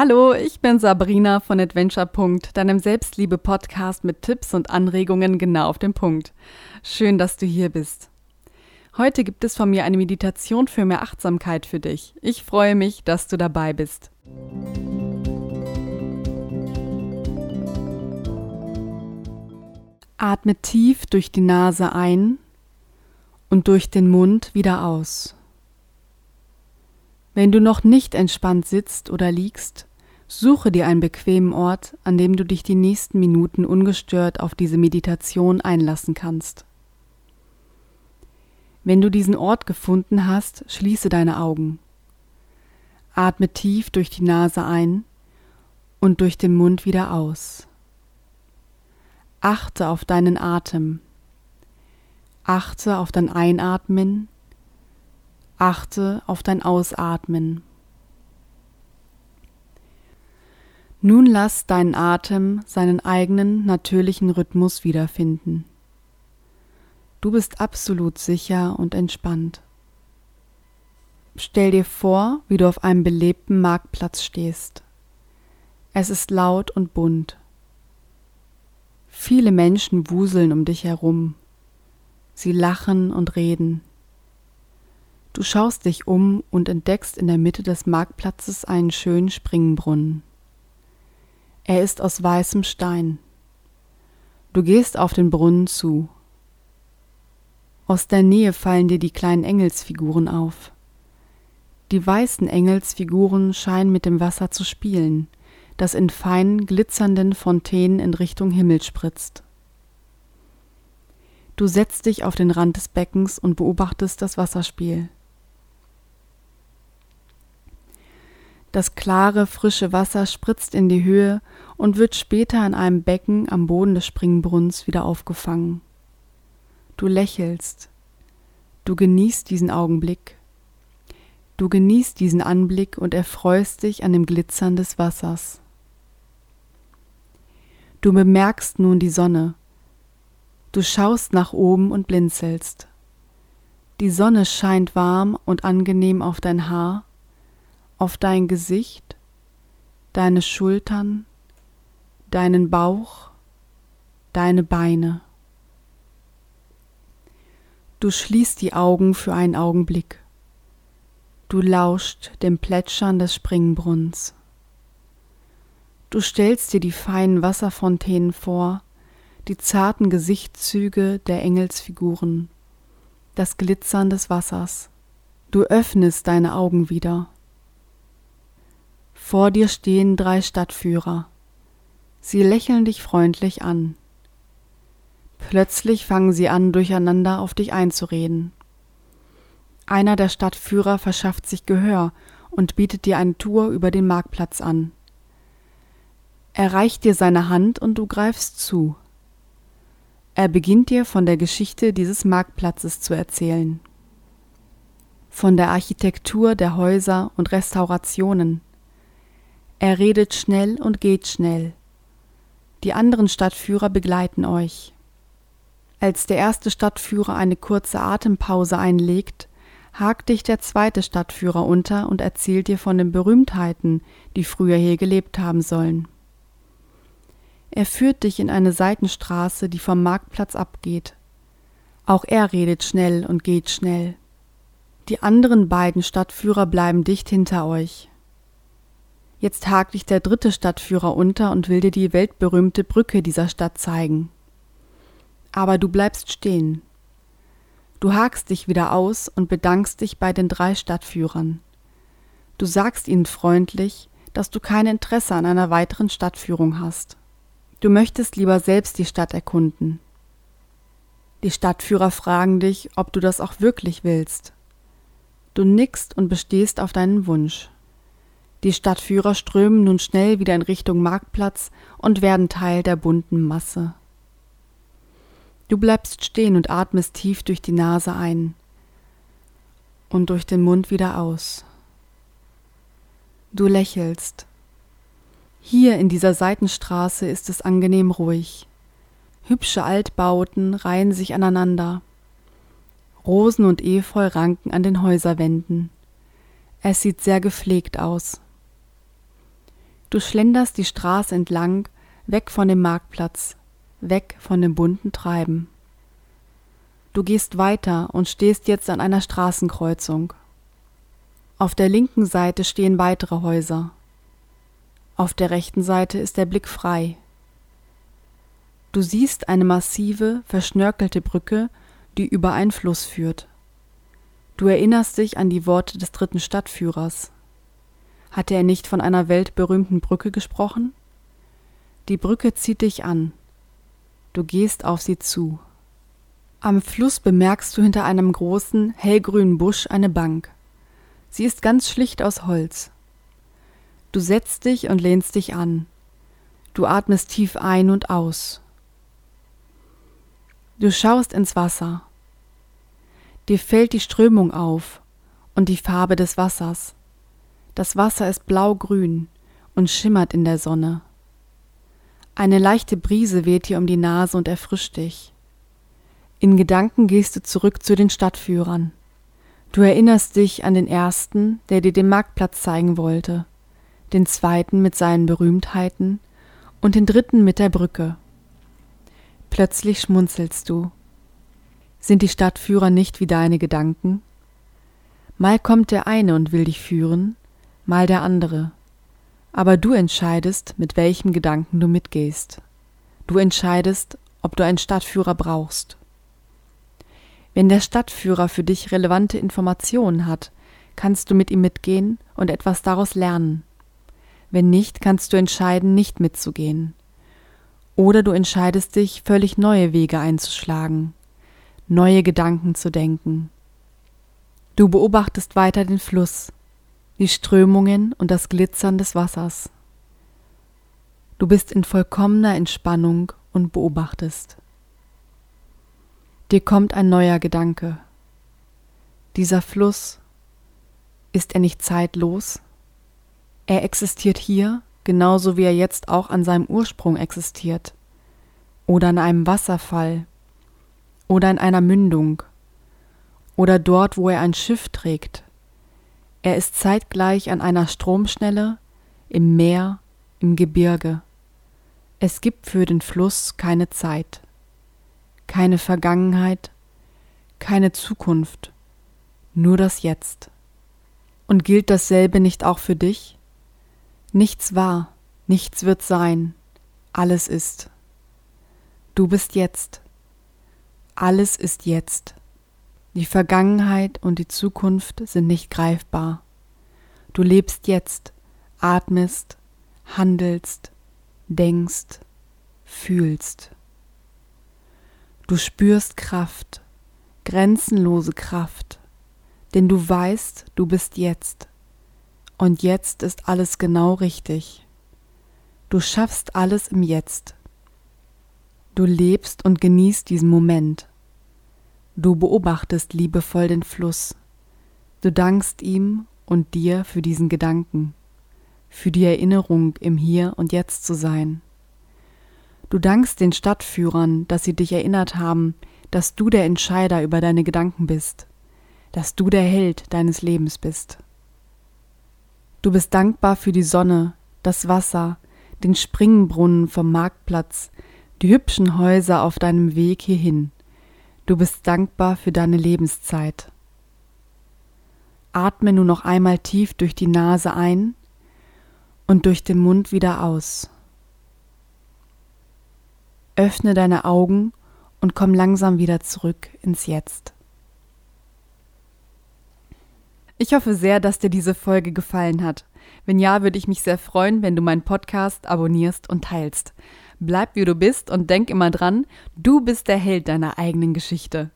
Hallo, ich bin Sabrina von Adventure. deinem Selbstliebe-Podcast mit Tipps und Anregungen genau auf den Punkt. Schön, dass du hier bist. Heute gibt es von mir eine Meditation für mehr Achtsamkeit für dich. Ich freue mich, dass du dabei bist. Atme tief durch die Nase ein und durch den Mund wieder aus. Wenn du noch nicht entspannt sitzt oder liegst, suche dir einen bequemen Ort, an dem du dich die nächsten Minuten ungestört auf diese Meditation einlassen kannst. Wenn du diesen Ort gefunden hast, schließe deine Augen. Atme tief durch die Nase ein und durch den Mund wieder aus. Achte auf deinen Atem. Achte auf dein Einatmen Achte auf dein Ausatmen. Nun lass deinen Atem seinen eigenen natürlichen Rhythmus wiederfinden. Du bist absolut sicher und entspannt. Stell dir vor, wie du auf einem belebten Marktplatz stehst. Es ist laut und bunt. Viele Menschen wuseln um dich herum. Sie lachen und reden. Du schaust dich um und entdeckst in der Mitte des Marktplatzes einen schönen Springbrunnen. Er ist aus weißem Stein. Du gehst auf den Brunnen zu. Aus der Nähe fallen dir die kleinen Engelsfiguren auf. Die weißen Engelsfiguren scheinen mit dem Wasser zu spielen, das in feinen, glitzernden Fontänen in Richtung Himmel spritzt. Du setzt dich auf den Rand des Beckens und beobachtest das Wasserspiel. Das klare, frische Wasser spritzt in die Höhe und wird später in einem Becken am Boden des Springbrunnens wieder aufgefangen. Du lächelst. Du genießt diesen Augenblick. Du genießt diesen Anblick und erfreust dich an dem Glitzern des Wassers. Du bemerkst nun die Sonne. Du schaust nach oben und blinzelst. Die Sonne scheint warm und angenehm auf dein Haar auf dein Gesicht, deine Schultern, deinen Bauch, deine Beine. Du schließt die Augen für einen Augenblick. Du lauscht dem Plätschern des Springbrunns. Du stellst dir die feinen Wasserfontänen vor, die zarten Gesichtszüge der Engelsfiguren, das Glitzern des Wassers. Du öffnest deine Augen wieder. Vor dir stehen drei Stadtführer. Sie lächeln dich freundlich an. Plötzlich fangen sie an, durcheinander auf dich einzureden. Einer der Stadtführer verschafft sich Gehör und bietet dir eine Tour über den Marktplatz an. Er reicht dir seine Hand und du greifst zu. Er beginnt dir von der Geschichte dieses Marktplatzes zu erzählen. Von der Architektur der Häuser und Restaurationen, er redet schnell und geht schnell. Die anderen Stadtführer begleiten euch. Als der erste Stadtführer eine kurze Atempause einlegt, hakt dich der zweite Stadtführer unter und erzählt dir von den Berühmtheiten, die früher hier gelebt haben sollen. Er führt dich in eine Seitenstraße, die vom Marktplatz abgeht. Auch er redet schnell und geht schnell. Die anderen beiden Stadtführer bleiben dicht hinter euch. Jetzt hakt dich der dritte Stadtführer unter und will dir die weltberühmte Brücke dieser Stadt zeigen. Aber du bleibst stehen. Du hakst dich wieder aus und bedankst dich bei den drei Stadtführern. Du sagst ihnen freundlich, dass du kein Interesse an einer weiteren Stadtführung hast. Du möchtest lieber selbst die Stadt erkunden. Die Stadtführer fragen dich, ob du das auch wirklich willst. Du nickst und bestehst auf deinen Wunsch. Die Stadtführer strömen nun schnell wieder in Richtung Marktplatz und werden Teil der bunten Masse. Du bleibst stehen und atmest tief durch die Nase ein und durch den Mund wieder aus. Du lächelst. Hier in dieser Seitenstraße ist es angenehm ruhig. Hübsche Altbauten reihen sich aneinander. Rosen und Efeu ranken an den Häuserwänden. Es sieht sehr gepflegt aus. Du schlenderst die Straße entlang, weg von dem Marktplatz, weg von dem bunten Treiben. Du gehst weiter und stehst jetzt an einer Straßenkreuzung. Auf der linken Seite stehen weitere Häuser. Auf der rechten Seite ist der Blick frei. Du siehst eine massive, verschnörkelte Brücke, die über einen Fluss führt. Du erinnerst dich an die Worte des dritten Stadtführers. Hatte er nicht von einer weltberühmten Brücke gesprochen? Die Brücke zieht dich an. Du gehst auf sie zu. Am Fluss bemerkst du hinter einem großen, hellgrünen Busch eine Bank. Sie ist ganz schlicht aus Holz. Du setzt dich und lehnst dich an. Du atmest tief ein und aus. Du schaust ins Wasser. Dir fällt die Strömung auf und die Farbe des Wassers. Das Wasser ist blaugrün und schimmert in der Sonne. Eine leichte Brise weht dir um die Nase und erfrischt dich. In Gedanken gehst du zurück zu den Stadtführern. Du erinnerst dich an den ersten, der dir den Marktplatz zeigen wollte, den zweiten mit seinen Berühmtheiten und den dritten mit der Brücke. Plötzlich schmunzelst du. Sind die Stadtführer nicht wie deine Gedanken? Mal kommt der eine und will dich führen, mal der andere. Aber du entscheidest, mit welchem Gedanken du mitgehst. Du entscheidest, ob du einen Stadtführer brauchst. Wenn der Stadtführer für dich relevante Informationen hat, kannst du mit ihm mitgehen und etwas daraus lernen. Wenn nicht, kannst du entscheiden, nicht mitzugehen. Oder du entscheidest dich, völlig neue Wege einzuschlagen, neue Gedanken zu denken. Du beobachtest weiter den Fluss, die Strömungen und das Glitzern des Wassers. Du bist in vollkommener Entspannung und beobachtest. Dir kommt ein neuer Gedanke. Dieser Fluss, ist er nicht zeitlos? Er existiert hier, genauso wie er jetzt auch an seinem Ursprung existiert, oder an einem Wasserfall, oder in einer Mündung, oder dort, wo er ein Schiff trägt, er ist zeitgleich an einer Stromschnelle, im Meer, im Gebirge. Es gibt für den Fluss keine Zeit, keine Vergangenheit, keine Zukunft, nur das Jetzt. Und gilt dasselbe nicht auch für dich? Nichts war, nichts wird sein, alles ist. Du bist jetzt. Alles ist jetzt. Die Vergangenheit und die Zukunft sind nicht greifbar. Du lebst jetzt, atmest, handelst, denkst, fühlst. Du spürst Kraft, grenzenlose Kraft, denn du weißt, du bist jetzt. Und jetzt ist alles genau richtig. Du schaffst alles im Jetzt. Du lebst und genießt diesen Moment. Du beobachtest liebevoll den Fluss. Du dankst ihm und dir für diesen Gedanken, für die Erinnerung, im Hier und Jetzt zu sein. Du dankst den Stadtführern, dass sie dich erinnert haben, dass du der Entscheider über deine Gedanken bist, dass du der Held deines Lebens bist. Du bist dankbar für die Sonne, das Wasser, den Springbrunnen vom Marktplatz, die hübschen Häuser auf deinem Weg hierhin. Du bist dankbar für deine Lebenszeit. Atme nun noch einmal tief durch die Nase ein und durch den Mund wieder aus. Öffne deine Augen und komm langsam wieder zurück ins Jetzt. Ich hoffe sehr, dass dir diese Folge gefallen hat. Wenn ja, würde ich mich sehr freuen, wenn du meinen Podcast abonnierst und teilst. Bleib wie du bist und denk immer dran, du bist der Held deiner eigenen Geschichte.